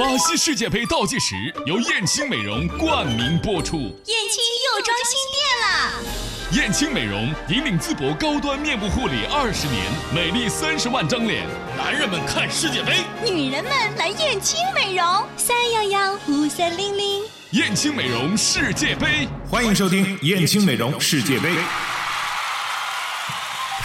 巴西世界杯倒计时由燕青美容冠名播出。燕青又装新店了。燕青美容引领淄博高端面部护理二十年，美丽三十万张脸。男人们看世界杯，女人们来燕青美容。三幺幺五三零零。燕青美容世界杯，欢迎收听燕青美容世界杯。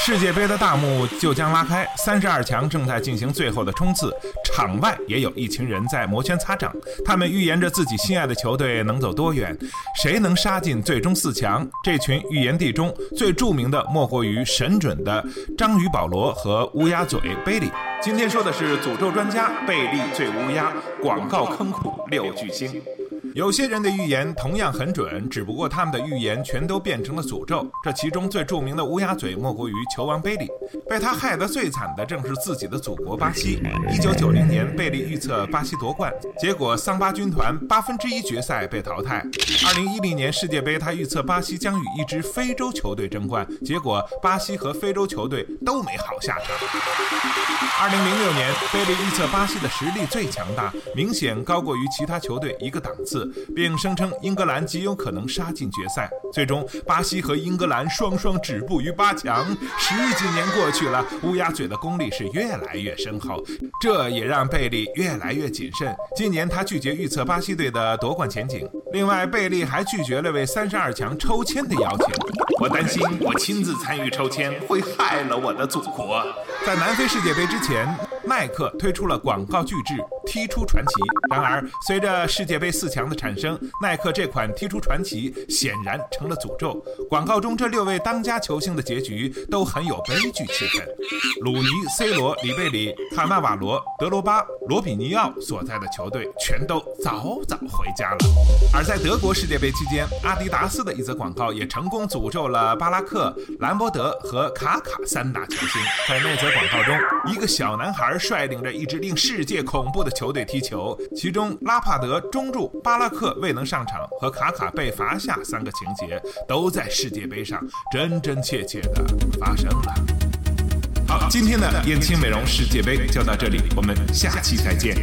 世界杯的大幕就将拉开，三十二强正在进行最后的冲刺。场外也有一群人在摩拳擦掌，他们预言着自己心爱的球队能走多远，谁能杀进最终四强。这群预言帝中最著名的莫过于神准的章鱼保罗和乌鸦嘴贝利。今天说的是诅咒专家贝利最乌鸦，广告坑苦六巨星。有些人的预言同样很准，只不过他们的预言全都变成了诅咒。这其中最著名的乌鸦嘴莫过于球王贝利，被他害得最惨的正是自己的祖国巴西。一九九零年，贝利预测巴西夺冠，结果桑巴军团八分之一决赛被淘汰。二零一零年世界杯，他预测巴西将与一支非洲球队争冠，结果巴西和非洲球队都没好下场。二零零六年，贝利预测巴西的实力最强大，明显高过于其他球队一个档次。并声称英格兰极有可能杀进决赛。最终，巴西和英格兰双双止步于八强。十几年过去了，乌鸦嘴的功力是越来越深厚，这也让贝利越来越谨慎。今年，他拒绝预测巴西队的夺冠前景。另外，贝利还拒绝了为三十二强抽签的邀请。我担心，我亲自参与抽签会害了我的祖国。在南非世界杯之前，耐克推出了广告巨制“踢出传奇”。然而，随着世界杯四强的产生，耐克这款“踢出传奇”显然成了诅咒。广告中这六位当家球星的结局都很有悲剧气氛。鲁尼、C 罗、里贝里、卡纳瓦罗、德罗巴、罗比尼奥所在的球队全都早早回家了。而在德国世界杯期间，阿迪达斯的一则广告也成功诅咒了巴拉克、兰博德和卡卡三大球星。在那则广告中，一个小男孩率领着一支令世界恐怖的球队踢球，其中拉帕德中柱、巴拉克未能上场和卡卡被罚下三个情节，都在世界杯上真真切切的发生了。好，今天的燕青美容世界杯就到这里，我们下期再见。